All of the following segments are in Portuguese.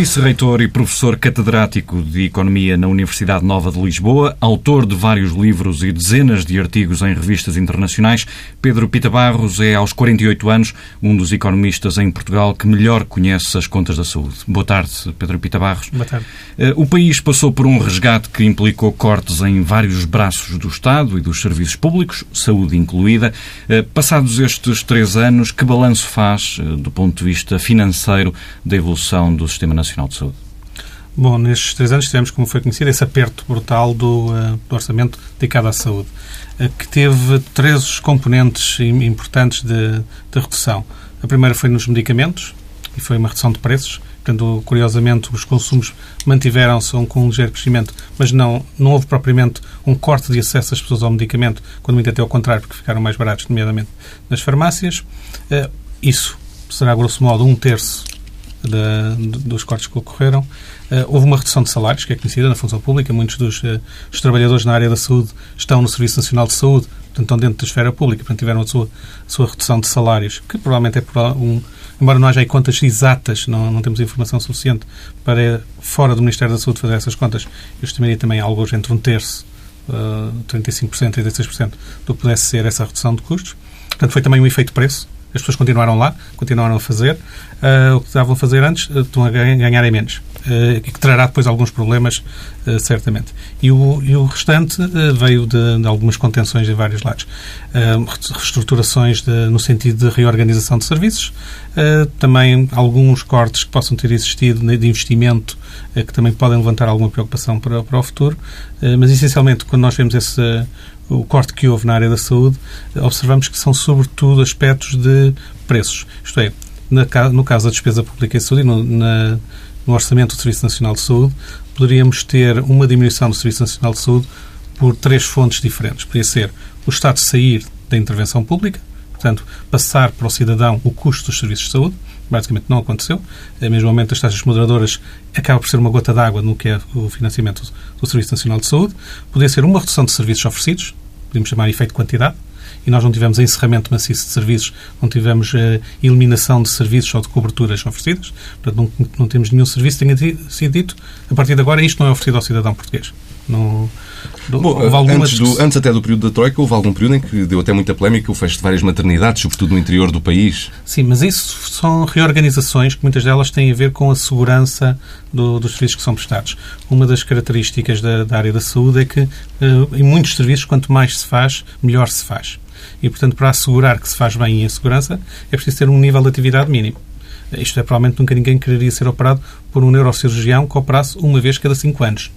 vice-reitor e professor catedrático de Economia na Universidade Nova de Lisboa, autor de vários livros e dezenas de artigos em revistas internacionais, Pedro Pita Barros é, aos 48 anos, um dos economistas em Portugal que melhor conhece as contas da saúde. Boa tarde, Pedro Pita Barros. Boa tarde. Eh, o país passou por um resgate que implicou cortes em vários braços do Estado e dos serviços públicos, saúde incluída. Eh, passados estes três anos, que balanço faz, eh, do ponto de vista financeiro, da evolução do Sistema Nacional de Saúde? Bom, nestes três anos tivemos, como foi conhecido, esse aperto brutal do, uh, do orçamento dedicado à saúde, uh, que teve três componentes importantes de, de, redução. A primeira foi nos medicamentos, e foi uma redução de preços. Portanto, curiosamente, os consumos mantiveram-se com um ligeiro crescimento, mas não, não houve propriamente um corte de acesso das pessoas ao medicamento, quando muito até ao contrário, porque ficaram mais baratos, nomeadamente nas farmácias. Uh, isso será, grosso modo, um terço dos cortes que ocorreram. Uh, houve uma redução de salários, que é conhecida na função pública. Muitos dos, dos, trabalhadores na área da saúde estão no Serviço Nacional de Saúde, portanto, estão dentro da esfera pública, portanto, tiveram a sua, a sua redução de salários, que provavelmente é por um. Embora não haja contas exatas, não, não temos informação suficiente para, fora do Ministério da Saúde, fazer essas contas, eu estimaria também algo entre um terço, uh, 35%, 36% do que pudesse ser essa redução de custos. Portanto, foi também um efeito preço, as pessoas continuaram lá, continuaram a fazer uh, o que estavam a fazer antes, uh, estão a ganhar em menos. Uh, que trará depois alguns problemas, certamente. E o, e o restante veio de, de, algumas contenções em vários lados. reestruturações de, no sentido de reorganização de serviços, também alguns cortes que possam ter existido de investimento que também podem levantar alguma preocupação para, para o futuro, mas essencialmente quando nós vemos esse o corte que houve na área da saúde, observamos que são sobretudo aspectos de preços. Isto é, no caso da despesa pública em saúde e no, na, no orçamento do Serviço Nacional de Saúde, poderíamos ter uma diminuição do Serviço Nacional de Saúde por três fontes diferentes. Poderia ser o Estado sair da intervenção pública, portanto, passar para o cidadão o custo dos serviços de saúde, basicamente não aconteceu. A mesmo momento, as taxas moderadoras acaba por ser uma gota d'água no que é o financiamento do Serviço Nacional de Saúde. Poderia ser uma redução de serviços oferecidos, podemos chamar efeito quantidade, e nós não tivemos encerramento maciço de serviços, não tivemos uh, eliminação de serviços ou de coberturas oferecidas, portanto, não, não temos nenhum serviço que tenha sido dito, a partir de agora, isto não é oferecido ao cidadão português. Não, Bom, antes, do, antes, até do período da Troika, houve algum período em que deu até muita polémica o fecho de várias maternidades, sobretudo no interior do país. Sim, mas isso são reorganizações que muitas delas têm a ver com a segurança do, dos serviços que são prestados. Uma das características da, da área da saúde é que, uh, em muitos serviços, quanto mais se faz, melhor se faz. E, portanto, para assegurar que se faz bem e em segurança, é preciso ter um nível de atividade mínimo. Isto é, provavelmente nunca ninguém quereria ser operado por um neurocirurgião que operasse uma vez cada cinco anos.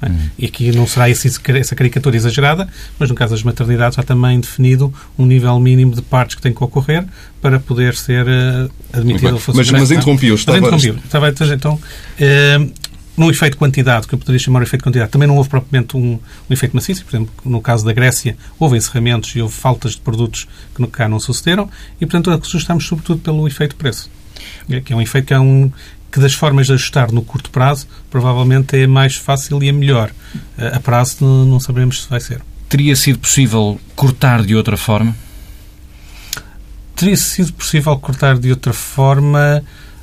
É? E aqui não será esse, essa caricatura exagerada, mas no caso das maternidades já também definido um nível mínimo de partes que tem que ocorrer para poder ser uh, admitido ao Mas, mas interrompi-o. Estava... Mas interrompi estava, então, uh, no efeito quantidade, que eu poderia chamar de efeito quantidade, também não houve propriamente um, um efeito maciço. Por exemplo, no caso da Grécia, houve encerramentos e houve faltas de produtos que no cá não sucederam e, portanto, ajustamos sobretudo pelo efeito preço. Que é um efeito que é um, que das formas de ajustar no curto prazo provavelmente é mais fácil e é melhor. A prazo não sabemos se vai ser. Teria sido possível cortar de outra forma? Teria sido possível cortar de outra forma.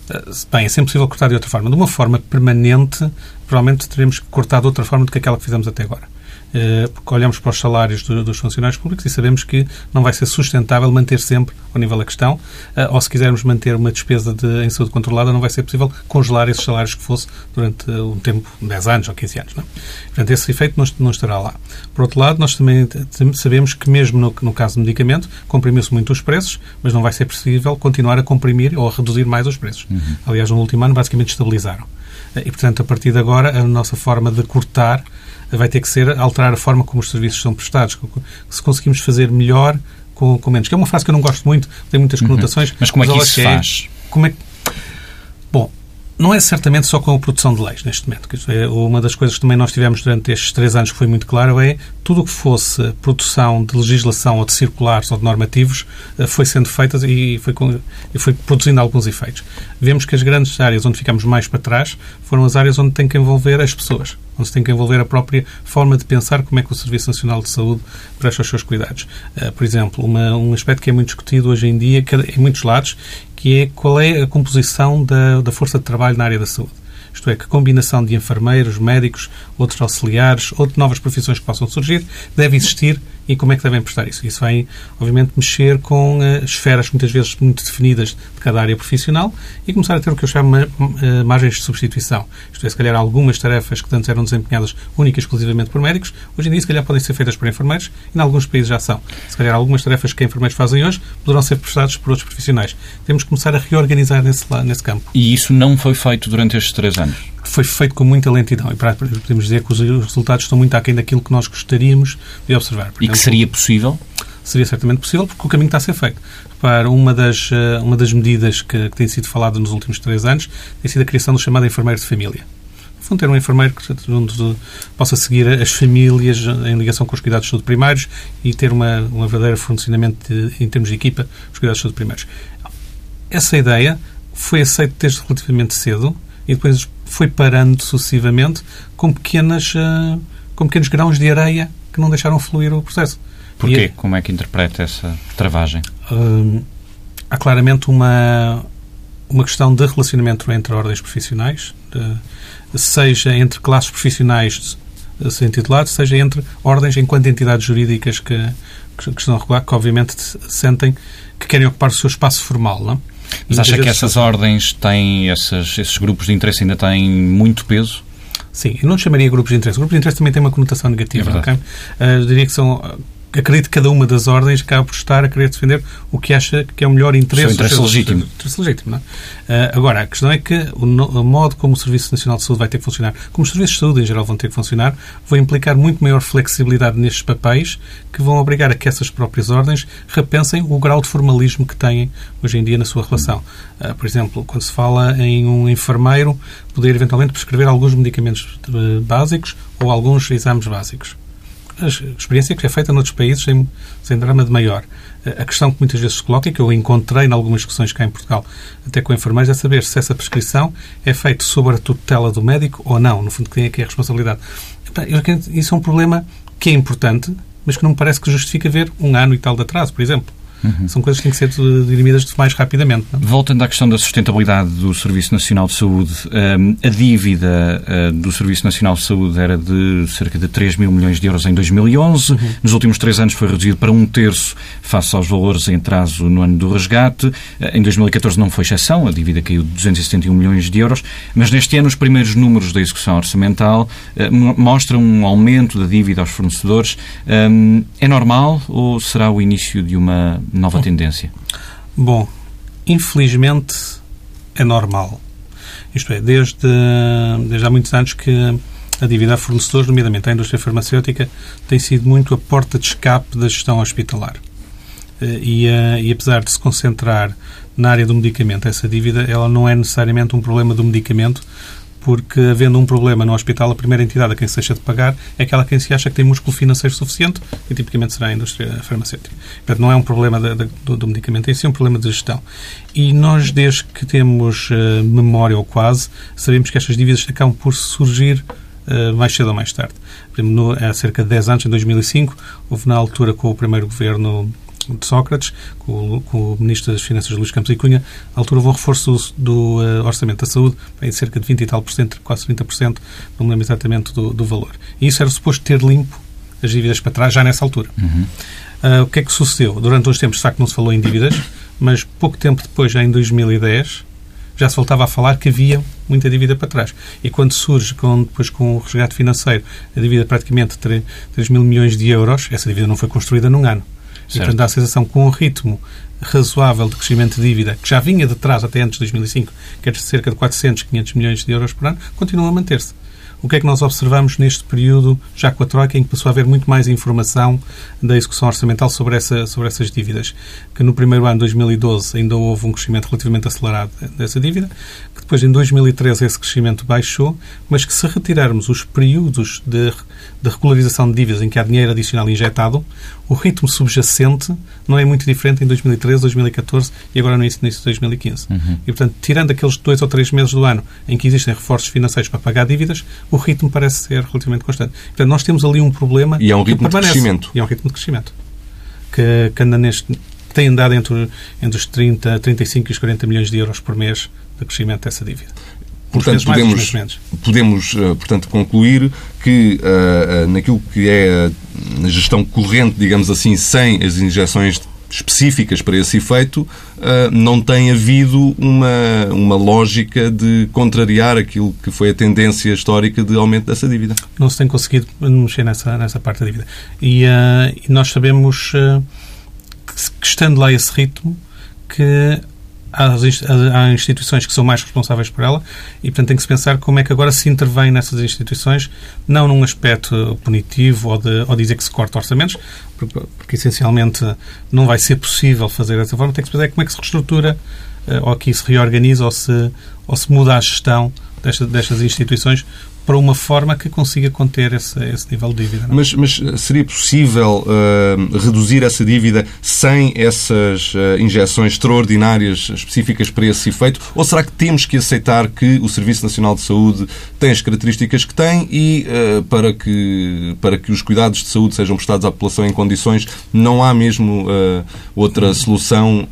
Eh, bem, é sempre possível cortar de outra forma. De uma forma permanente, provavelmente teremos que cortar de outra forma do que aquela que fizemos até agora. Eh, porque olhamos para os salários dos funcionários públicos e sabemos que não vai ser sustentável manter sempre ao nível da questão, eh, ou se quisermos manter uma despesa de, em saúde controlada, não vai ser possível congelar esses salários que fosse durante um tempo, 10 anos ou 15 anos. Não? É? Portanto, esse efeito não, não estará lá. Por outro lado, nós também sabemos que mesmo no, no caso do medicamento, comprimiu-se muito os preços, mas não vai ser possível continuar a comprimir ou a reduzir mais os preços. Uhum. Aliás, no último ano, basicamente estabilizaram. Eh, e, portanto, a partir de agora, a nossa forma de cortar vai ter que ser alterar a forma como os serviços são prestados. Se conseguimos fazer melhor com, com menos. Que é uma frase que eu não gosto muito, tem muitas uhum. conotações. Uhum. Mas como é que isso se faz? Como é Bom, não é certamente só com a produção de leis neste momento. É uma das coisas que também nós tivemos durante estes três anos que foi muito claro é tudo o que fosse produção de legislação ou de circulares ou de normativos eh, foi sendo feita e foi, foi produzindo alguns efeitos. Vemos que as grandes áreas onde ficamos mais para trás foram as áreas onde tem que envolver as pessoas, onde se tem que envolver a própria forma de pensar como é que o Serviço Nacional de Saúde presta os seus cuidados. Eh, por exemplo, uma, um aspecto que é muito discutido hoje em dia, em muitos lados, que é qual é a composição da, da força de trabalho na área da saúde. isto é, que combinação de enfermeiros, médicos, outros auxiliares, outras novas profissões que possam surgir, deve existir e como é que devem prestar isso. Isso vai, obviamente, mexer com uh, esferas muitas vezes muito definidas de cada área profissional e começar a ter o que eu chamo uh, margens de substituição. Isto é, se calhar algumas tarefas que antes eram desempenhadas única e exclusivamente por médicos, hoje em dia se calhar podem ser feitas por enfermeiros e em alguns países já são. Se calhar algumas tarefas que enfermeiros fazem hoje poderão ser prestadas por outros profissionais. Temos que começar a reorganizar nesse, nesse campo. E isso não foi feito durante estes três anos? Foi feito com muita lentidão e podemos dizer que os resultados estão muito aquém daquilo que nós gostaríamos de observar. Por e que seria possível? Seria certamente possível porque o caminho está a ser feito. Para uma das, eh, uma das medidas que, que tem sido falada nos últimos três anos tem sido a criação do chamado enfermeiro de família. Vão ter um enfermeiro que onde possa seguir as famílias em ligação com os cuidados de saúde primários e ter uma, uma verdadeira funcionamento de, em termos de equipa dos cuidados de saúde primários. Essa ideia foi aceita desde relativamente cedo e depois foi parando sucessivamente com, pequenas, uh, com pequenos grãos de areia que não deixaram fluir o processo. Porquê? E, Como é que interpreta essa travagem? Uh, há claramente uma, uma questão de relacionamento entre ordens profissionais, de, seja entre classes profissionais sem titulado, seja entre ordens enquanto entidades jurídicas que, que, que estão a regular, que obviamente sentem que querem ocupar o seu espaço formal. Não? Mas acha que essas ordens têm, essas, esses grupos de interesse ainda têm muito peso? Sim, eu não chamaria grupos de interesse. Grupos de interesse também tem uma conotação negativa. É okay? uh, diria que são acredito que cada uma das ordens acaba por estar a querer defender o que acha que é o melhor interesse. O interesse legítimo. Interesse legítimo, é? uh, agora, a questão é que o, o, modo como o Serviço Nacional de Saúde vai ter que funcionar, como os serviços de saúde em geral vão ter que funcionar, vai implicar muito maior flexibilidade nestes papéis que vão obrigar a que essas próprias ordens repensem o grau de formalismo que têm hoje em dia na sua relação. Uh, por exemplo, quando se fala em um enfermeiro poder eventualmente prescrever alguns medicamentos uh, básicos ou alguns exames básicos a experiência que é feita noutros países sem, sem drama de maior. A questão que muitas vezes se coloca, e que eu encontrei em algumas discussões cá em Portugal, até com enfermeiros, é saber se essa prescrição é feita sob a tutela do médico ou não. No fundo, quem é que é a responsabilidade? Isso é um problema que é importante, mas que não me parece que justifica ver um ano e tal de atraso, por exemplo. Uhum. São coisas que têm que ser dirimidas mais rapidamente. Não? Voltando à questão da sustentabilidade do Serviço Nacional de Saúde, hum, a dívida hum, do Serviço Nacional de Saúde era de cerca de 3 mil milhões de euros em 2011. Uhum. Nos últimos três anos foi reduzido para um terço face aos valores em atraso no ano do resgate. Em 2014 não foi exceção, a dívida caiu de 271 milhões de euros, mas neste ano os primeiros números da execução orçamental hum, mostram um aumento da dívida aos fornecedores. É normal ou será o início de uma nova tendência? Bom, infelizmente é normal. Isto é, desde, desde há muitos anos que a dívida a fornecedores, nomeadamente à indústria farmacêutica, tem sido muito a porta de escape da gestão hospitalar. Eh, e, eh, e apesar de se concentrar na área do medicamento, essa dívida, ela não é necessariamente um problema do medicamento, porque havendo um problema no hospital, a primeira entidade a quem se deixa de pagar é aquela a quem se acha que tem músculo financeiro suficiente e tipicamente será a indústria farmacêutica. Portanto, não é um problema de, de, do, medicamento, é sim um problema de gestão. E nós, desde que temos uh, memória ou quase, sabemos que estas dívidas acabam por surgir uh, mais cedo ou mais tarde. Exemplo, no, há cerca de 10 anos, em 2005, houve na altura com o primeiro governo de Sócrates, com, com, o Ministro das Finanças Luís Campos e Cunha, à altura houve um reforço do, uh, Orçamento da Saúde em cerca de 20 e tal por cento, quase 30%, não me lembro exatamente do, do, valor. E isso era suposto ter limpo as dívidas para trás já nessa altura. Uhum. Uh, o que é que sucedeu? Durante uns tempos, de facto, não se falou em dívidas, mas pouco tempo depois, já em 2010, já se voltava a falar que havia muita dívida para trás. E quando surge, com, depois com o resgate financeiro, a dívida praticamente 3, 3 mil milhões de euros, essa dívida não foi construída num ano. Certo. E, portanto, dá a sensação que com um ritmo razoável de crescimento de dívida, que já vinha de trás até antes de 2005, que era de cerca de 400, 500 milhões de euros por ano, continua a manter-se. O que é que nós observamos neste período, já com a Troika, em que passou a haver muito mais informação da execução orçamental sobre, essa, sobre essas dívidas? Que no primeiro ano, 2012, ainda houve um crescimento relativamente acelerado dessa dívida, depois, em 2013, esse crescimento baixou, mas que se retirarmos os períodos de, de regularização de dívidas em que há dinheiro adicional injetado, o ritmo subjacente não é muito diferente em 2013, 2014 e agora no início de 2015. Uhum. E, portanto, tirando aqueles dois ou três meses do ano em que existem reforços financeiros para pagar dívidas, o ritmo parece ser relativamente constante. Portanto, nós temos ali um problema e é um ritmo de crescimento. E é um ritmo de crescimento. Que, que anda neste, tem andado entre, entre os 30, 35 e os 40 milhões de euros por mês de crescimento dessa dívida. portanto, podemos, podemos portanto, concluir que uh, naquilo que é na gestão corrente, digamos assim, sem as injeções específicas para esse efeito, não tem havido uma, uma lógica de contrariar aquilo que foi a tendência histórica de aumento dessa dívida. Não se tem conseguido mexer nessa, nessa parte da dívida. E, uh, nós sabemos uh, que, que, estando lá esse ritmo, que há instituições que são mais responsáveis por ela e, portanto, tem que se pensar como é que agora se intervém nessas instituições, não num aspecto punitivo ou, de, ou dizer que se corta orçamentos, porque, porque, essencialmente não vai ser possível fazer dessa forma, tem que se pensar como é que se reestrutura eh, ou que se reorganiza ou se, ou se muda a gestão destas, destas instituições para uma forma que consiga conter esse, esse nível de dívida. É? Mas, mas, seria possível uh, reduzir essa dívida sem essas uh, injeções extraordinárias específicas para esse efeito? Ou será que temos que aceitar que o Serviço Nacional de Saúde tem as características que tem e uh, para, que, para que os cuidados de saúde sejam prestados à população em condições, não há mesmo outra solução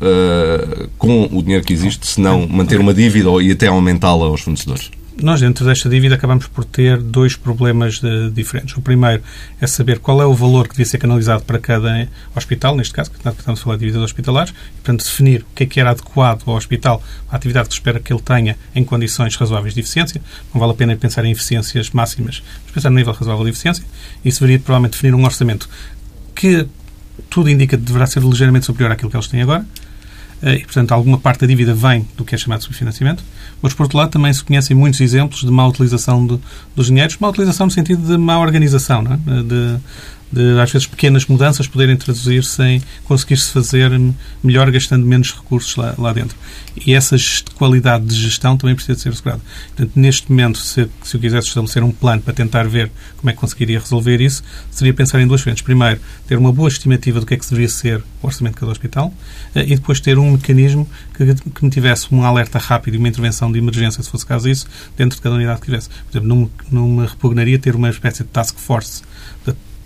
com o dinheiro que existe, senão manter uma dívida e até aumentá-la aos fornecedores? Nós, dentro desta dívida, acabamos por ter dois problemas de, diferentes. O primeiro é saber qual é o valor que devia ser canalizado para cada hospital, neste caso, que estamos a falar de dívidas hospitalares, e, portanto, definir o que é que era adequado ao hospital, a atividade que espera que ele tenha em condições razoáveis de eficiência. Não vale a pena pensar em eficiências máximas, mas pensar no nível razoável de eficiência. Isso deveria, provavelmente, definir um orçamento que tudo indica que deverá ser ligeiramente superior àquilo que eles têm agora, eh, e, portanto, alguma parte da dívida vem do que é chamado de subfinanciamento. Mas, por outro lado, também se conhecem muitos exemplos de má utilização de, dos dinheiros, má utilização no sentido de má organização, é? de, de, às vezes, pequenas mudanças poderem traduzir-se em conseguir-se fazer melhor gastando menos recursos lá, lá dentro. E essa qualidade de gestão também precisa de ser assegurada. Portanto, neste momento, se, se eu quisesse estabelecer um plano para tentar ver como é que conseguiria resolver isso, seria pensar em duas frentes. Primeiro, ter uma boa estimativa do que é que deveria ser o orçamento de cada hospital eh, e depois ter um mecanismo que, que me tivesse um alerta rápido e uma intervenção de emergência, se fosse caso isso, dentro de cada unidade que tivesse. Por exemplo, não, me repugnaria ter uma espécie de task force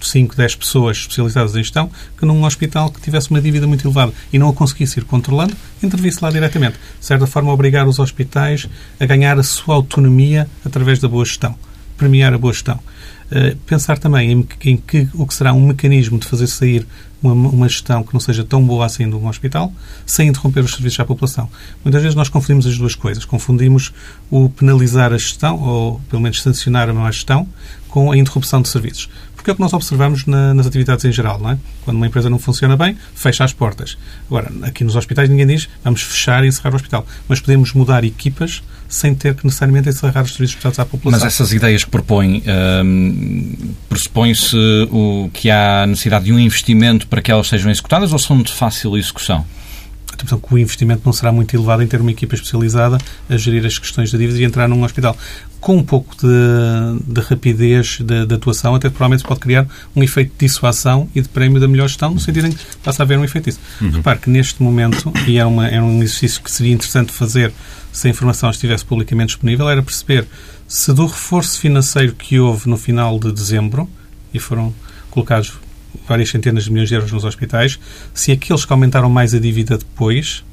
5, 10 pessoas especializadas em gestão que num hospital que tivesse uma dívida muito elevada e não a conseguisse ir controlando, intervisse lá diretamente. De certa forma, obrigar os hospitais a ganhar a sua autonomia através da boa gestão. Premiar a boa gestão. Uh, pensar também em, em, que o que será um mecanismo de fazer sair uma, uma, gestão que não seja tão boa assim de um hospital, sem interromper os serviços à população. Muitas vezes nós confundimos as duas coisas. Confundimos o penalizar a gestão, ou pelo menos sancionar a má gestão, com a interrupção de serviços porque é o que nós observamos na, nas atividades em geral, não é? Quando uma empresa não funciona bem, fecha as portas. Agora, aqui nos hospitais ninguém diz vamos fechar e encerrar o hospital, mas podemos mudar equipas sem ter que necessariamente encerrar os serviços prestados à população. Mas essas ideias que propõe, hum, pressupõe-se que há necessidade de um investimento para que elas sejam executadas ou são de fácil execução? Que o investimento não será muito elevado em ter uma equipa especializada a gerir as questões da dívida e entrar num hospital. Com um pouco de, de rapidez de, de, atuação, até provavelmente pode criar um efeito de dissuasão e de prémio da melhor gestão, no sentido em que passa a haver um efeito disso. Uhum. Repare que neste momento, e é, uma, é um exercício que seria interessante fazer se a informação estivesse publicamente disponível, era perceber se do reforço financeiro que houve no final de dezembro, e foram colocados várias centenas de milhões de euros nos hospitais, se aqueles que aumentaram mais a dívida depois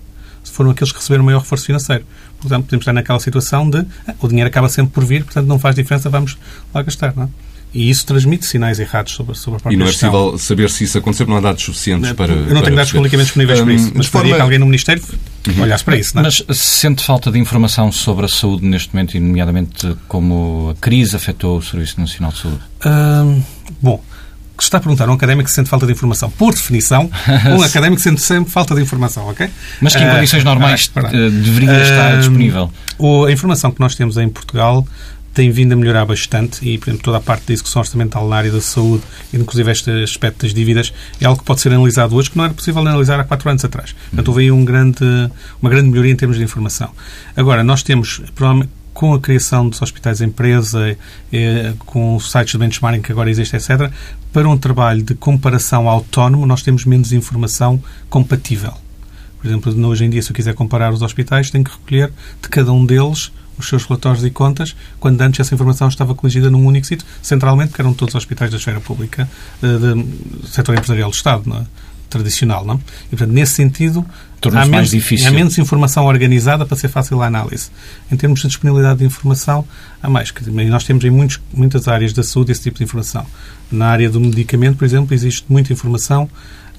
foram aqueles que receberam maior reforço financeiro. Portanto, podemos estar naquela situação de ah, o dinheiro acaba sempre por vir, portanto não faz diferença, vamos lá gastar. Não é? E isso transmite sinais errados sobre, sobre a própria E não é possível saber se isso aconteceu, não há dados suficientes para. Eu não tenho dados publicamente disponíveis um, para isso, mas forma... que alguém no Ministério uhum. olhasse para isso. Não é? Mas sente falta de informação sobre a saúde neste momento, e nomeadamente como a crise afetou o Serviço Nacional de Saúde? bom que está a perguntar a um académico que sente falta de informação. Por definição, um académico sente sempre falta de informação, ok? Mas que em condições uh, normais uh, deveria estar disponível? a informação que nós temos em Portugal tem vindo a melhorar bastante e, por exemplo, toda a parte da execução orçamental na área da saúde, inclusive este aspecto das dívidas, é algo que pode ser analisado hoje que não era possível analisar há quatro anos atrás. Portanto, houve aí um grande, uma grande melhoria em termos de informação. Agora, nós temos, provavelmente, com a criação dos hospitais empresa, eh, com os sites de benchmarking que agora existem, etc., para um trabalho de comparação autónomo, nós temos menos informação compatível. Por exemplo, hoje em dia, se eu quiser comparar os hospitais, tenho que recolher de cada um deles os seus relatórios e contas, quando antes essa informação estava coligida num único sítio, centralmente, porque eram todos os hospitais da esfera pública, eh, do setor empresarial do Estado, não é? Tradicional, não? E, portanto, nesse sentido, há menos, difícil. há menos informação organizada para ser fácil a análise. Em termos de disponibilidade de informação, há mais. Nós temos em muitos, muitas áreas da saúde esse tipo de informação. Na área do medicamento, por exemplo, existe muita informação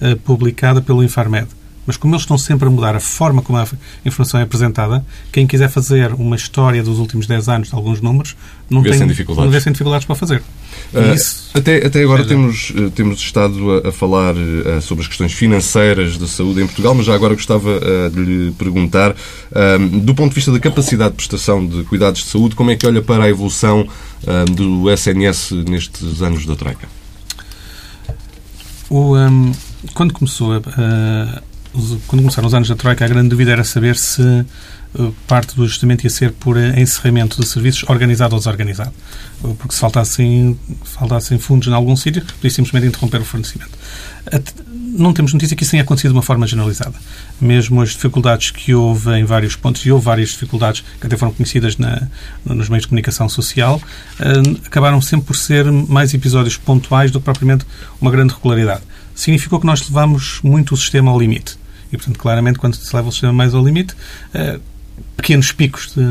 uh, publicada pelo Infarmed. Mas como eles estão sempre a mudar a forma como a informação é apresentada, quem quiser fazer uma história dos últimos 10 anos de alguns números não, vê tem, sem dificuldades. não vê sem dificuldades para fazer. Uh, isso, até, até agora é temos, uh, temos estado a, a falar uh, sobre as questões financeiras da saúde em Portugal, mas já agora gostava de lhe perguntar, do ponto de vista da capacidade de prestação de cuidados de saúde, como é que olha para a evolução do SNS nestes anos da Troika? O, um, quando começou a, quando começaram os anos da Troika, a grande dúvida era saber se eh, parte do ajustamento ia ser por encerramento de serviços organizado ou desorganizado. Porque se faltassem, faltassem fundos em algum sítio, podia simplesmente interromper o fornecimento. Não temos notícia que isso tenha acontecido de uma forma generalizada. Mesmo as dificuldades que houve em vários pontos, e houve várias dificuldades que até foram conhecidas na, nos meios de comunicação social, eh, acabaram sempre por ser mais episódios pontuais do que propriamente uma grande regularidade. Significou que nós levamos muito o sistema ao limite e, portanto, claramente, quando se leva o sistema mais ao limite, uh, pequenos picos de,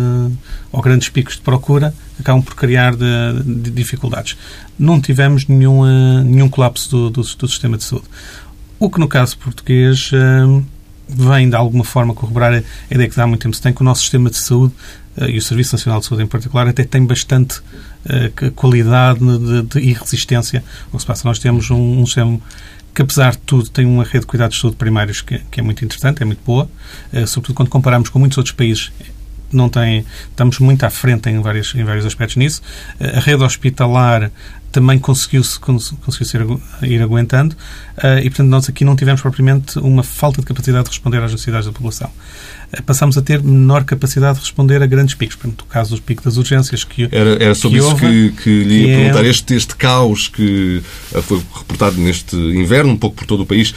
ou grandes picos de procura acabam por criar de, de dificuldades. Não tivemos nenhum, uh, nenhum colapso do, do, do, sistema de saúde. O que, no caso português, uh, vem de alguma forma corroborar a ideia que há muito tempo se tem que o nosso sistema de saúde e o Serviço Nacional de Saúde em particular até tem bastante qualidade de, de, e resistência ao que se passa. Nós temos um, um sistema que apesar de tudo tem uma rede de cuidados de saúde primários que, que é muito interessante, é muito boa, uh, sobretudo quando comparamos com muitos outros países não tem, estamos muito à frente em vários, em vários aspectos nisso. A rede hospitalar também conseguiu ser, ir aguentando uh, e, portanto, nós aqui não tivemos propriamente uma falta de capacidade de responder às necessidades da população. Eh, passamos a ter menor capacidade de responder a grandes picos. Por exemplo, o caso dos picos das urgências que Era, era sobre que isso houve, que, que lhe ia que perguntar. É... Este, este caos que eh, foi reportado neste inverno, um pouco por todo o país,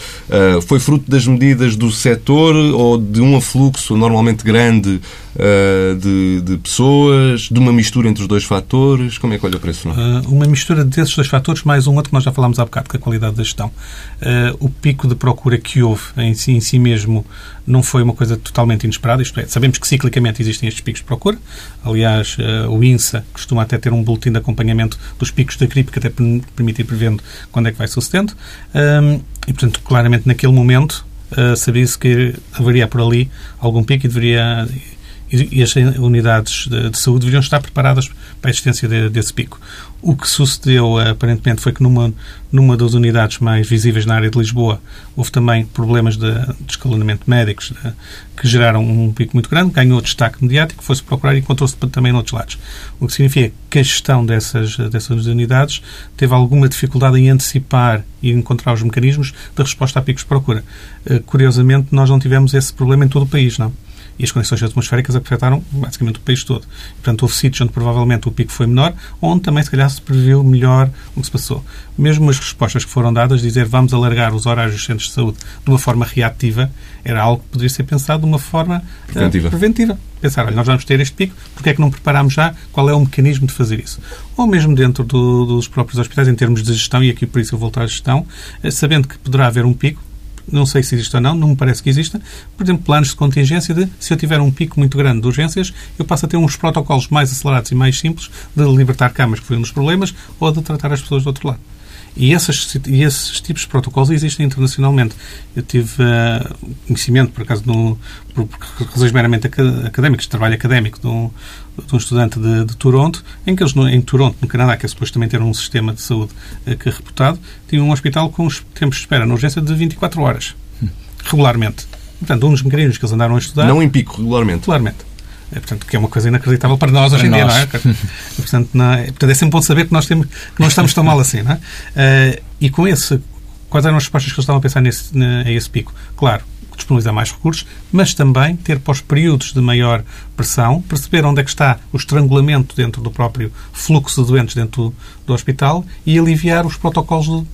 foi fruto das medidas do setor ou de um afluxo normalmente grande uh, de, de, pessoas, de uma mistura entre os dois fatores? Como é que olha para isso? Uh, uma mistura desses dois fatores, mais um outro que nós já falámos há bocado, que é a qualidade da gestão. o pico de procura que houve em si, em si mesmo não foi uma coisa totalmente inesperada, isto é, sabemos que ciclicamente existem estes picos de procura. Aliás, o INSA costuma até ter um boletim de acompanhamento dos picos da gripe que até permite ir prevendo quando é que vai sucedendo. Um, e, portanto, claramente naquele momento sabia-se que haveria por ali algum pico e deveria e as unidades de, de, saúde deveriam estar preparadas para a existência de, desse pico. O que sucedeu, aparentemente, foi que numa, numa das unidades mais visíveis na área de Lisboa houve também problemas de, de escalonamento médicos de, que geraram um pico muito grande, ganhou destaque mediático, foi-se procurar e encontrou-se também noutros lados. O que significa que a gestão dessas, dessas unidades teve alguma dificuldade em antecipar e encontrar os mecanismos de resposta a picos de procura. Eh, curiosamente, nós não tivemos esse problema em todo o país, não e as condições atmosféricas afetaram basicamente o país todo. Portanto, houve sítios onde provavelmente o pico foi menor, onde também se calhar se previu melhor o que se passou. Mesmo as respostas que foram dadas, dizer vamos alargar os horários dos centros de saúde de uma forma reativa, era algo que poderia ser pensado de uma forma eh, preventiva. Uh, preventiva. Pensar, olha, nós vamos ter este pico, porque é que não preparamos já qual é o mecanismo de fazer isso? Ou mesmo dentro do, dos próprios hospitais, em termos de gestão, e aqui por isso eu volto à gestão, eh, sabendo que poderá haver um pico, não sei se existe ou não, não me parece que exista, por exemplo, planos de contingência de, se eu tiver um pico muito grande de urgências, eu passo a ter uns protocolos mais acelerados e mais simples de libertar camas, que foi um dos problemas, ou de tratar as pessoas do outro lado. E esses, e esses tipos de protocolos existem internacionalmente. Eu tive uh, conhecimento, por acaso, no, por, por razões meramente académicas, de trabalho académico, de um, de um estudante de, de, Toronto, em que eles, em Toronto, no Canadá, que é suposto também ter um sistema de saúde uh, que é reputado, tinham um hospital com os tempos de espera na urgência de 24 horas, hum. regularmente. Portanto, um dos mecanismos que eles andaram a estudar... Não em pico, regularmente. Regularmente. É, portanto, que é uma coisa inacreditável para nós hoje em dia, não é? portanto, não é? portanto, é sempre bom saber que nós, temos, que não estamos tão mal assim, não é? Uh, e com esse, quais eram as respostas que eles estavam a pensar nesse, a esse pico? Claro, disponibilizar mais recursos, mas também ter para os períodos de maior pressão, perceber onde é que está o estrangulamento dentro do próprio fluxo de doentes dentro do, do hospital e aliviar os protocolos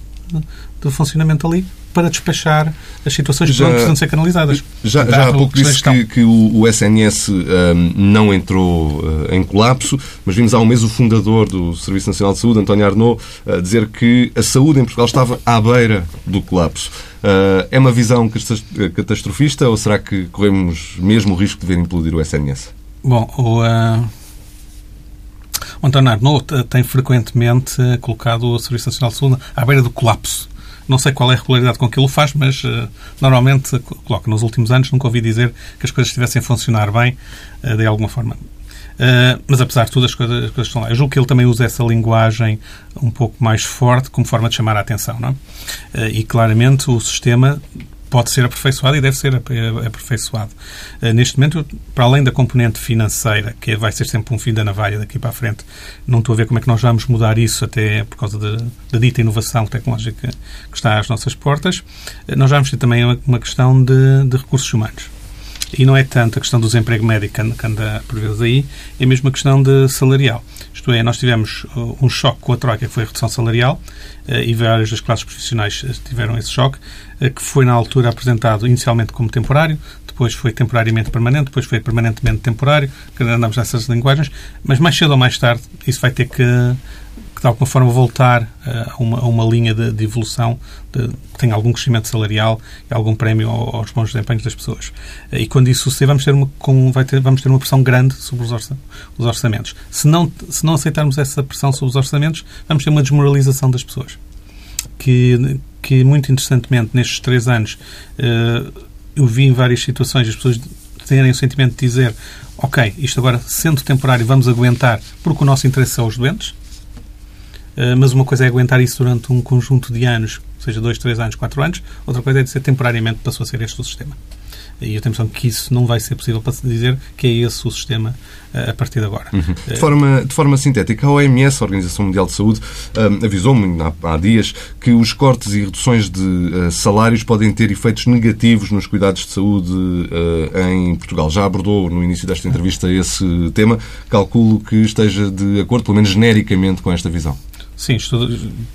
de funcionamento ali para despachar as situações que precisam ser canalizadas. Já, já há pouco disse que, que, o, SNS um, não entrou uh, em colapso, mas vimos há um mês o fundador do Serviço Nacional de Saúde, António Arnaud, uh, dizer que a saúde em Portugal estava à beira do colapso. Uh, é uma visão catastrofista ou será que corremos mesmo o risco de ver implodir o SNS? Bom, o, uh, o António Arnaud tem frequentemente colocado o Serviço Nacional de Saúde à beira do colapso. Não sei qual é a regularidade com que ele o faz, mas uh, normalmente coloca. Nos últimos anos nunca ouvi dizer que as coisas estivessem a funcionar bem, uh, de alguma forma. Uh, mas apesar de tudo, as coisas, as coisas estão lá. Eu julgo que ele também usa essa linguagem um pouco mais forte como forma de chamar a atenção. Não é? e claramente o sistema pode ser aperfeiçoado e deve ser aperfeiçoado. Eh, neste momento, para além da componente financeira, que vai ser sempre um fim da navalha daqui para a frente, não estou a ver como é que nós vamos mudar isso até por causa da dita inovação tecnológica que está às nossas portas. Eh, nós vamos ter também uma, questão de, de recursos humanos. E não é tanto a questão do desemprego médico que anda por vezes aí, é mesmo a questão de salarial. Isto é, nós tivemos uh, um choque com a Troika, que foi a redução salarial, uh, e várias das classes profissionais uh, tiveram esse choque, que foi na altura apresentado inicialmente como temporário, depois foi temporariamente permanente, depois foi permanentemente temporário, que andamos nessas linguagens, mas mais cedo ou mais tarde isso vai ter que de alguma forma voltar eh, a uma, a uma linha de, de evolução de, que tenha algum crescimento salarial e algum prémio aos bons desempenhos das pessoas. Eh, e quando isso suceder, vamos ter uma, com, vai ter, vamos ter uma pressão grande sobre os, orça, os orçamentos. Se não, se não aceitarmos essa pressão sobre os orçamentos, vamos ter uma desmoralização das pessoas. Que, que muito interessantemente, nestes três anos, eh, eu vi em várias situações as pessoas terem o sentimento de dizer ok, isto agora, sendo temporário, vamos aguentar porque o nosso interesse são os doentes, mas uma coisa é aguentar isso durante um conjunto de anos, seja dois, três anos, quatro anos, outra coisa é dizer temporariamente passou a ser este o sistema. E eu tenho a impressão que isso não vai ser possível para dizer que é esse o sistema eh, a partir de agora. Uhum. De, forma, de forma sintética, a OMS, a Organização Mundial de Saúde, um, avisou-me há, dias que os cortes e reduções de salários podem ter efeitos negativos nos cuidados de saúde em Portugal. Já abordou no início desta entrevista esse tema. Calculo que esteja de acordo, pelo menos genericamente, com esta visão. Sim, estou,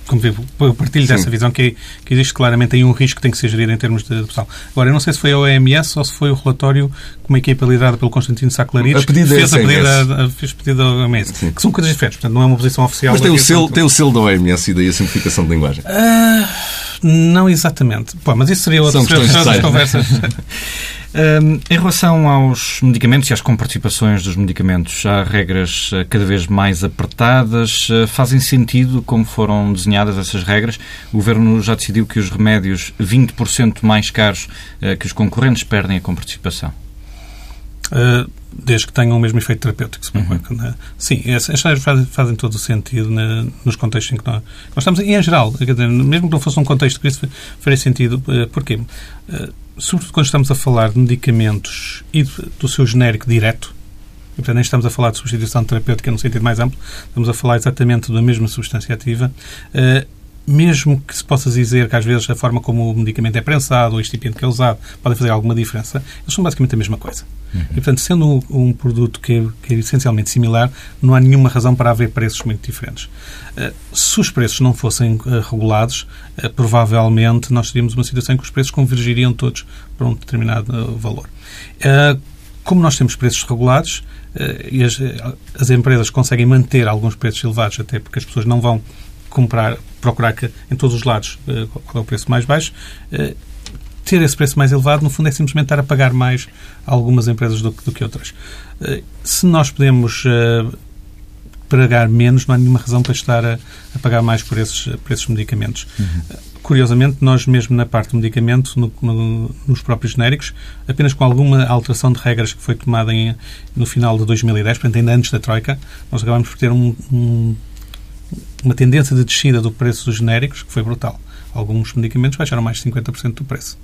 como eu partilho Sim. dessa visão que, que existe claramente aí um risco que tem que ser gerido em termos de adaptação. Agora, eu não sei se foi a OMS ou se foi o relatório que uma equipa liderada pelo Constantino Saclarides que fez, a a, fez pedido à OMS, Sim. que são coisas diferentes, portanto não é uma posição oficial. Mas tem o, selo, tem o selo da OMS e daí a simplificação de linguagem. Uh, não exatamente. Pô, mas isso seria outra, outras conversas. Um, em relação aos medicamentos e às comparticipações dos medicamentos, há regras eh, cada vez mais apertadas. Eh, fazem sentido como foram desenhadas essas regras? O Governo já decidiu que os remédios 20% mais caros uh, que os concorrentes perdem a comparticipação. Uh, desde que tenham o mesmo efeito terapêutico. Uhum. Né? Sim, essas regras fazem, fazem, todo o sentido né, nos contextos em que nós, nós estamos. E, em geral, mesmo que não fosse um contexto de crise, faria sentido. Uh, porquê? Uh, sobretudo quando estamos a falar de medicamentos e do seu genérico direto, e, portanto, nem estamos a falar de substituição terapêutica no sentido mais amplo, estamos a falar exatamente da mesma substância ativa, uh, mesmo que se possa dizer que às vezes a forma como o medicamento é prensado ou o excipiente que é usado pode fazer alguma diferença, eles são basicamente a mesma coisa. Uhum. E, portanto, sendo um, um produto que é, que é, essencialmente similar, não há nenhuma razão para haver preços muito diferentes. Uh, se os preços não fossem uh, regulados, uh, provavelmente nós teríamos uma situação em que os preços convergiriam todos para um determinado valor. como nós temos preços regulados, e as, as empresas conseguem manter alguns preços elevados, até porque as pessoas não vão comprar, procurar que em todos os lados qual é o preço mais baixo, ter esse preço mais elevado, no fundo, é simplesmente estar a pagar mais a algumas empresas do, do que outras. Eh, se nós podemos pagar menos, não há nenhuma razão para estar a, a pagar mais por esses, por esses medicamentos. Uhum. Curiosamente, nós mesmo na parte do medicamento, no, no, nos próprios genéricos, apenas com alguma alteração de regras que foi tomada em, no final de 2010, portanto ainda antes da Troika, nós acabamos por ter um, um, uma tendência de descida do preço dos genéricos que foi brutal. Alguns medicamentos baixaram mais de 50% do preço.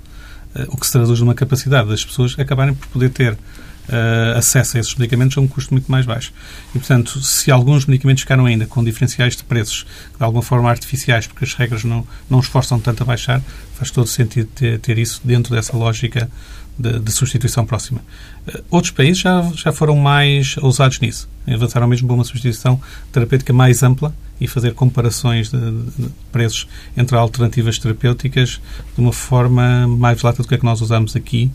Eh, o que se traduz numa capacidade das pessoas acabarem por poder ter uh, acesso a esses medicamentos a um custo muito mais baixo. E, portanto, se alguns medicamentos ficaram ainda com diferenciais de preços de alguma forma artificiais, porque as regras não, não esforçam tanto a baixar, faz todo sentido ter, ter isso dentro dessa lógica de, de, substituição próxima. Uh, outros países já, já foram mais ousados nisso. Avançaram mesmo para uma substituição terapêutica mais ampla e fazer comparações de, de preços entre alternativas terapêuticas de uma forma mais lata do que é que nós usamos aqui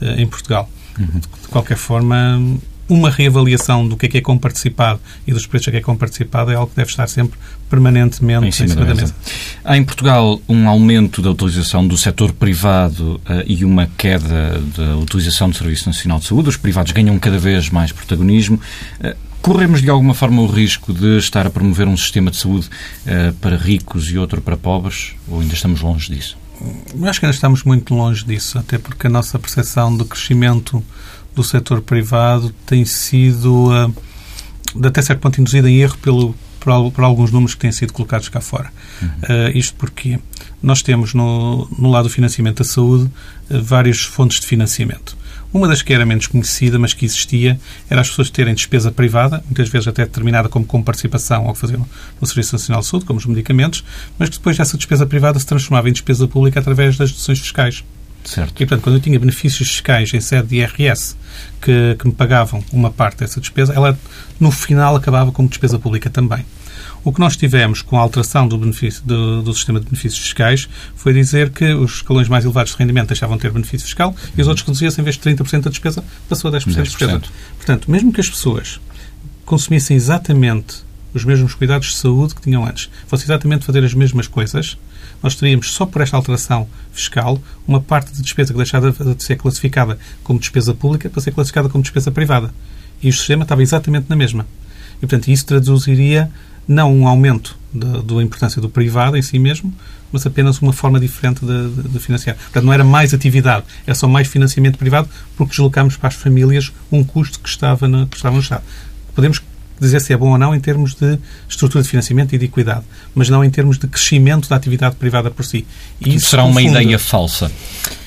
uh, em Portugal. Uhum. De qualquer forma, uma reavaliação do que é que é comparticipado e dos preços que é comparticipado é algo que deve estar sempre permanentemente em cima, em cima da, mesa. Há em Portugal um aumento da utilização do setor privado uh, e uma queda da utilização do Serviço Nacional de Saúde. Os privados ganham cada vez mais protagonismo. Uh, corremos de alguma forma o risco de estar a promover um sistema de saúde uh, para ricos e outro para pobres? Ou ainda estamos longe disso? Eu acho que ainda estamos muito longe disso, até porque a nossa percepção do crescimento do setor privado tem sido, uh, até certo ponto, induzida em erro pelo, por, por, alguns números que têm sido colocados cá fora. Uhum. Uh, isto porque nós temos no, no lado do financiamento da saúde uh, várias fontes de financiamento. Uma das que era menos conhecida, mas que existia, era as pessoas terem despesa privada, muitas vezes até determinada como com participação ao que faziam no Serviço Nacional de Saúde, como os medicamentos, mas que depois essa despesa privada se transformava em despesa pública através das deduções fiscais. Certo. E, portanto, quando eu tinha benefícios fiscais em sede de IRS que, que me pagavam uma parte dessa despesa, ela, no final, acabava como despesa pública também. O que nós tivemos com a alteração do, benefício, do, do, sistema de benefícios fiscais foi dizer que os escalões mais elevados de rendimento deixavam de ter benefício fiscal e os outros reduziam-se, em vez de 30% da despesa, passou a 10%, 10%. de despesa. Portanto, mesmo que as pessoas consumissem exatamente os mesmos cuidados de saúde que tinham antes, fossem exatamente fazer as mesmas coisas, nós teríamos, só por esta alteração fiscal, uma parte de despesa que deixava de ser classificada como despesa pública para ser classificada como despesa privada. E o sistema estava exatamente na mesma. E, portanto, isso traduziria não um aumento da importância do privado em si mesmo, mas apenas uma forma diferente de, de, de, financiar. Portanto, não era mais atividade, era só mais financiamento privado, porque deslocámos para as famílias um custo que estava, na, que estava no Estado. Podemos dizer se é bom ou não em termos de estrutura de financiamento e de equidade, mas não em termos de crescimento da atividade privada por si. E isso será uma ideia falsa?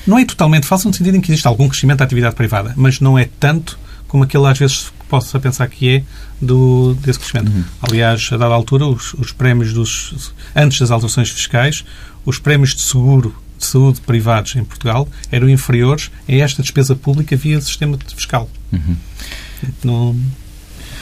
Não é totalmente falsa no sentido em que existe algum crescimento da atividade privada, mas não é tanto como aquele às vezes possa pensar que é do, desse crescimento. Uhum. Aliás, a dada altura, os, os prémios dos. Antes das alterações fiscais, os prémios de seguro de saúde privados em Portugal eram inferiores a esta despesa pública via sistema fiscal. Uhum. Não...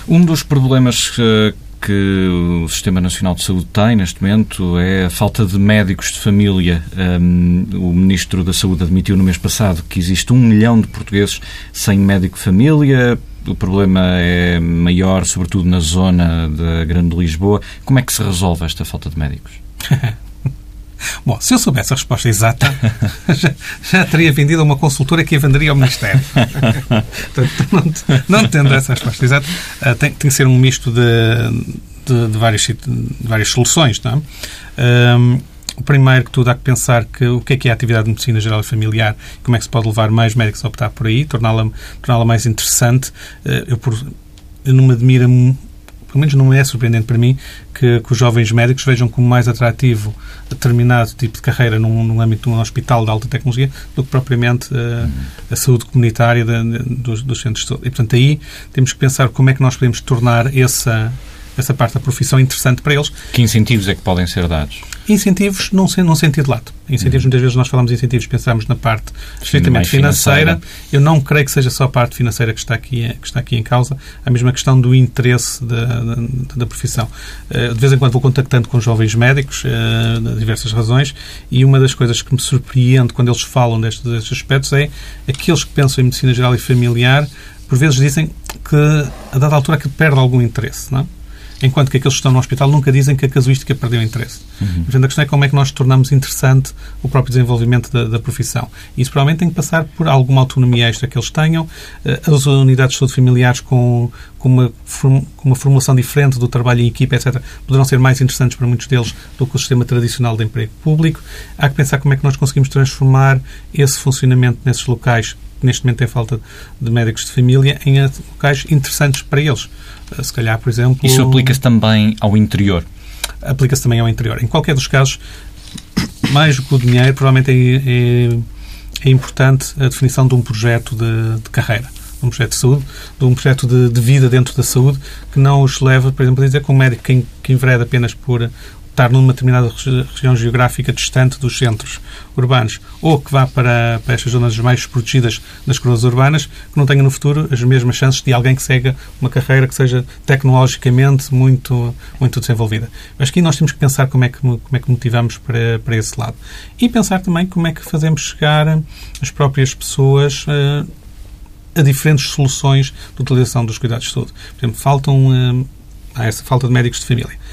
Um dos problemas que, que o Sistema Nacional de Saúde tem neste momento é a falta de médicos de família. Um, o Ministro da Saúde admitiu no mês passado que existe um milhão de portugueses sem médico de família, o problema é maior, sobretudo na zona da Grande Lisboa. Como é que se resolve esta falta de médicos? Bom, se eu soubesse a resposta exata, já, já, teria vendido a uma consultora que a venderia ao Ministério. Portanto, não, não, tendo essa resposta exata, uh, tem, tem, que ser um misto de, de, de, várias, de várias soluções. Não é? Um, o primeiro que tudo há que pensar que o que é que é a atividade de medicina geral e familiar, como é que se pode levar mais médicos a optar por aí, torná-la torná mais interessante. Eh, eu, por, eu não me admira, pelo menos não é surpreendente para mim, que, que, os jovens médicos vejam como mais atrativo determinado tipo de carreira num, num âmbito de um hospital de alta tecnologia do que propriamente uh, a saúde comunitária de, de, dos, dos centros de saúde. E, portanto, aí temos que pensar como é que nós podemos tornar essa, essa parte da profissão interessante para eles. Que incentivos é que podem ser dados? Incentivos num, num sentido lato. Incentivos, uhum. muitas vezes nós falamos de incentivos, pensamos na parte estritamente financeira. financeira. Eu não creio que seja só a parte financeira que está aqui, que está aqui em causa, a mesma questão do interesse da, da, da profissão. Eh, de vez em quando vou contactando com jovens médicos, eh, de diversas razões, e uma das coisas que me surpreende quando eles falam destes, destes aspectos é aqueles que pensam em medicina geral e familiar, por vezes dizem que a dada altura que perde algum interesse, não é? Enquanto que aqueles que estão no hospital nunca dizem que a casuística perdeu interesse. Uhum. Portanto, a questão é como é que nós tornamos interessante o próprio desenvolvimento da, da profissão. E isso provavelmente tem que passar por alguma autonomia extra que eles tenham, eh, as unidades de saúde familiares com, com, uma, com uma formulação diferente do trabalho em equipa, etc., poderão ser mais interessantes para muitos deles do que o sistema tradicional de emprego público. Há que pensar como é que nós conseguimos transformar esse funcionamento nesses locais que neste momento tem falta de médicos de família, em locais interessantes para eles. Eh, se calhar, por exemplo... Isso aplica-se também ao interior? Aplica-se também ao interior. Em qualquer dos casos, mais do que o dinheiro, provavelmente é, é, é importante a definição de um projeto de, de carreira de um projeto de saúde, de um projeto de, de, vida dentro da saúde, que não os leva, por exemplo, a dizer que um médico que, que envereda apenas por estar numa determinada região geográfica distante dos centros urbanos ou que vá para, para estas zonas mais protegidas das coroas urbanas, que não tenha no futuro as mesmas chances de alguém que segue uma carreira que seja tecnologicamente muito, muito desenvolvida. Mas aqui nós temos que pensar como é que, como é que motivamos para, para esse lado. E pensar também como é que fazemos chegar as próprias pessoas uh, a diferentes soluções de utilização dos cuidados de saúde. Por exemplo, faltam, uh, há essa falta de médicos de família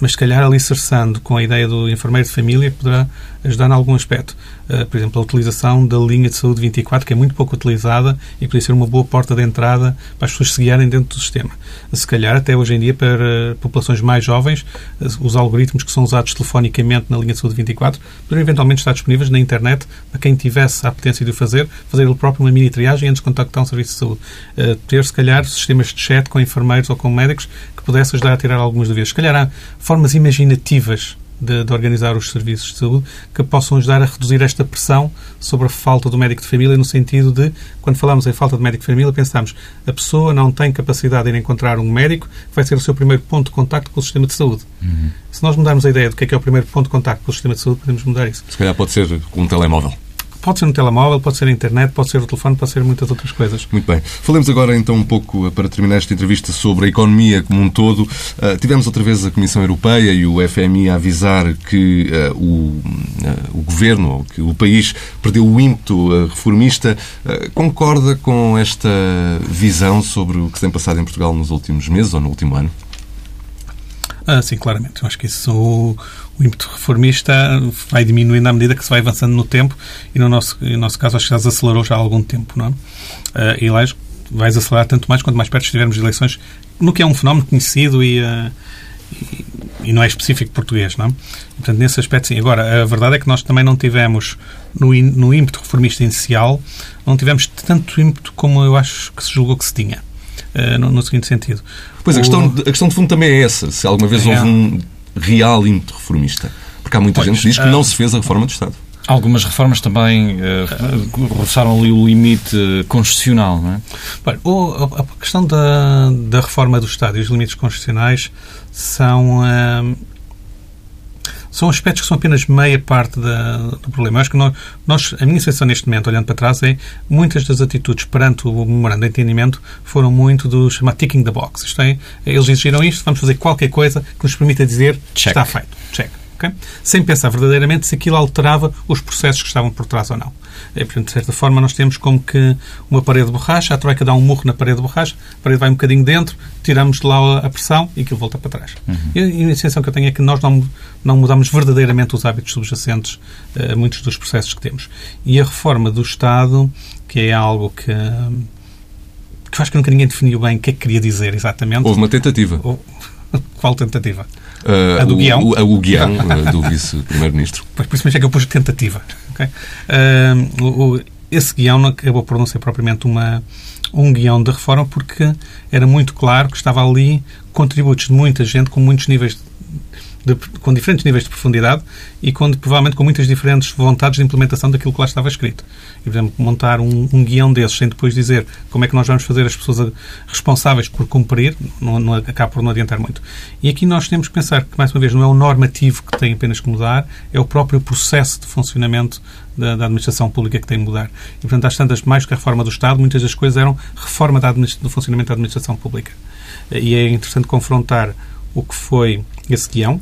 mas se calhar alicerçando com a ideia do enfermeiro de família poderá ajudar em algum aspecto. Uh, por exemplo, a utilização da linha de saúde 24, que é muito pouco utilizada e poderia ser uma boa porta de entrada para as pessoas se guiarem dentro do sistema. Se calhar, até hoje em dia, para populações mais jovens, os algoritmos que são usados telefonicamente na linha de saúde 24 poderiam eventualmente estar disponíveis na internet para quem tivesse a apetência de o fazer, fazer ele próprio uma mini triagem antes de contactar um serviço de saúde. Uh, ter, se calhar, sistemas de chat com enfermeiros ou com médicos que pudesse ajudar a tirar algumas dúvidas. Se calhar há formas imaginativas de, de, organizar os serviços de saúde que possam ajudar a reduzir esta pressão sobre a falta do médico de família, no sentido de, quando falamos em falta de médico de família, pensamos a pessoa não tem capacidade de ir encontrar um médico que vai ser o seu primeiro ponto de contacto com o sistema de saúde. Uhum. Se nós mudarmos a ideia do que é, que é o primeiro ponto de contacto com o sistema de saúde, podemos mudar isso. Se calhar pode ser com um telemóvel. Pode ser no telemóvel, pode ser na internet, pode ser o telefone, pode ser muitas outras coisas. Muito bem. Falemos agora então um pouco, eh, para terminar esta entrevista, sobre a economia como um todo. Uh, tivemos outra vez a Comissão Europeia e o FMI a avisar que uh, o, uh, o governo, que o país, perdeu o ímpeto reformista. concorda com esta visão sobre o que se tem passado em Portugal nos últimos meses ou no último ano? Ah, sim, claramente. Eu acho que isso, o, o ímpeto reformista vai diminuindo à medida que se vai avançando no tempo e, no nosso, no nosso caso, acho que já se acelerou já há algum tempo, não é? Uh, e lá vais acelerar tanto mais quanto mais perto estivermos de eleições, no que é um fenómeno conhecido e, uh, e, e, não é específico português, não é? Portanto, nesse aspecto, sim. Agora, a verdade é que nós também não tivemos, no, no ímpeto reformista inicial, não tivemos tanto ímpeto como eu acho que se julgou que se tinha. Uh, no, no, seguinte sentido. Pois, o... a, questão, a questão de fundo também é essa. Se alguma vez é. houve um real ímpeto reformista. Porque há muita pois, gente que diz que não se fez a reforma do Estado. Algumas reformas também uh, roçaram ali o limite constitucional, não é? Bem, o, a, questão da, da reforma do Estado e os limites constitucionais são, uh, são aspectos que são apenas meia parte da, do problema. Eu acho que nós, nós, a minha sensação neste momento, olhando para trás, é muitas das atitudes perante o memorando de entendimento foram muito do chamado ticking the box. Isto é, eles exigiram isto, vamos fazer qualquer coisa que nos permita dizer Check. está feito. Check. Okay? Sem pensar verdadeiramente se aquilo alterava os processos que estavam por trás ou não. É, portanto, de certa forma, nós temos como que uma parede de borracha, a troika dá um murro na parede de borracha, a parede vai um bocadinho dentro, tiramos de lá a pressão e aquilo volta para trás. Uhum. E a sensação que eu tenho é que nós não, não mudamos verdadeiramente os hábitos subjacentes a muitos dos processos que temos. E a reforma do Estado, que é algo que que eu acho que nunca ninguém definiu bem o que é que queria dizer exatamente. Houve uma tentativa. Qual tentativa? Uh, a do o, guião? O, o guião uh, do vice-primeiro-ministro. Pois, por isso é que eu pus tentativa. Okay? Uh, o, esse guião não acabou por não ser propriamente uma, um guião de reforma porque era muito claro que estava ali contributos de muita gente com muitos níveis de de, com diferentes níveis de profundidade e com, provavelmente com muitas diferentes vontades de implementação daquilo que lá estava escrito. E, por exemplo, montar um, um guião desses sem depois dizer como é que nós vamos fazer as pessoas responsáveis por cumprir, não, não, acaba por não adiantar muito. E aqui nós temos que pensar que, mais uma vez, não é o normativo que tem apenas que mudar, é o próprio processo de funcionamento da, da, administração pública que tem que mudar. E, portanto, às tantas, mais que a reforma do Estado, muitas das coisas eram reforma do funcionamento da administração pública. E é interessante confrontar o que foi esse guião,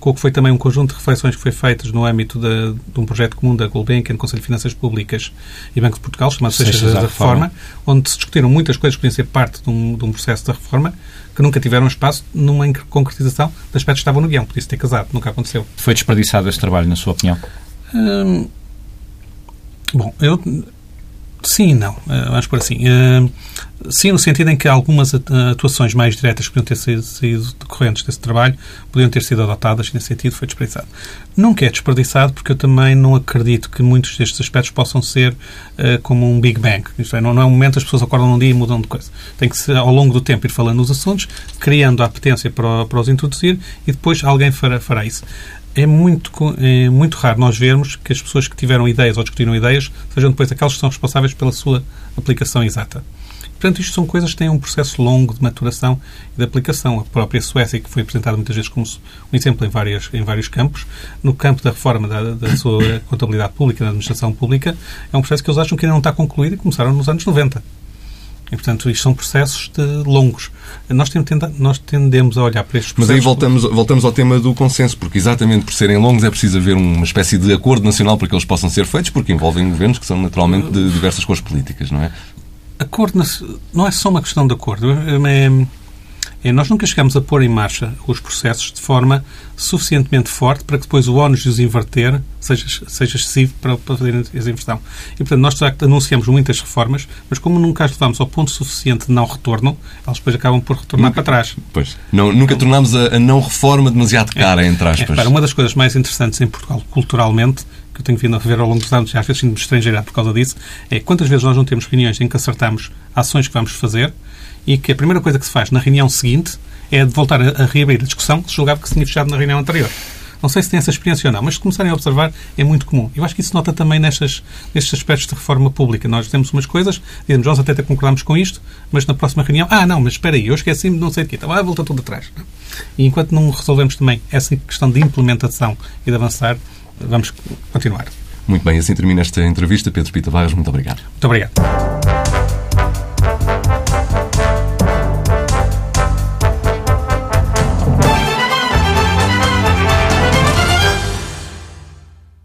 com o que foi também um conjunto de reflexões que foi feitas no âmbito de, de um projeto comum da Gulbenkian, Conselho de Finanças Públicas e Banco de Portugal, chamado Seixas da, da Reforma, onde se discutiram muitas coisas que podiam ser parte de um, de um processo da reforma, que nunca tiveram espaço numa concretização de aspectos que estavam no guião. Podia-se ter casado, nunca aconteceu. Foi desperdiçado esse trabalho, na sua opinião? Hum, bom, eu Sim e não. Uh, vamos por assim. Uh, sim, no sentido em que algumas atuações mais diretas que podiam ter sido, decorrentes desse trabalho podiam ter sido adotadas e, nesse sentido, foi desperdiçado. Nunca é desperdiçado porque eu também não acredito que muitos destes aspectos possam ser uh, como um Big Bang. Isto é, não, não é um momento as pessoas acordam num dia e mudam de coisa. Tem que, ao longo do tempo, ir falando nos assuntos, criando a apetência para, para os introduzir e depois alguém fará, fará isso é muito, é muito raro nós vermos que as pessoas que tiveram ideias ou discutiram ideias sejam depois aquelas que são responsáveis pela sua aplicação exata. Portanto, isto são coisas que têm um processo longo de maturação e de aplicação. A própria Suécia, que foi apresentada muitas vezes como um exemplo em, várias, em vários campos, no campo da reforma da, da sua contabilidade pública, da administração pública, é um processo que eles acham que ainda não está concluído e começaram nos anos 90. E, portanto, isto são processos longos. Nós, tendemos, nós tendemos a olhar para estes processos... Mas aí voltamos, voltamos ao tema do consenso, porque exatamente por serem longos é preciso haver uma espécie de acordo nacional para que eles possam ser feitos, porque envolvem governos que são naturalmente de diversas cores políticas, não é? Acordo não é só uma questão de acordo. É, é, nós nunca chegamos a pôr em marcha os processos de forma suficientemente forte para que depois o ónus de os inverter seja, seja excessivo para, para fazer essa inversão. E, portanto, nós anunciamos muitas reformas, mas como nunca as levamos ao ponto suficiente de não retorno, elas depois acabam por retornar nunca, para trás. Pois. Não, nunca então, tornámos a, a, não reforma demasiado cara, é, entre aspas. É, uma das coisas mais interessantes em Portugal, culturalmente, que eu tenho vindo a ver ao longo dos anos, e às vezes sinto-me estrangeirado por causa disso, é quantas vezes nós não temos reuniões em que acertamos ações que vamos fazer e que a primeira coisa que se faz na reunião seguinte é de voltar a, reabrir a discussão que se julgava que se tinha fechado na reunião anterior. Não sei se tem essa experiência ou não, mas se começarem a observar, é muito comum. Eu acho que isso nota também nestes, nestes aspectos de reforma pública. Nós temos umas coisas, dizemos, nós até concordamos com isto, mas na próxima reunião, ah, não, mas espera aí, eu esqueci-me de não sei o quê, então, ah, volta tudo atrás. E enquanto não resolvemos também essa questão de implementação e de avançar, vamos continuar. Muito bem, assim termina esta entrevista. Pedro Pita Barros, muito obrigado. Muito obrigado.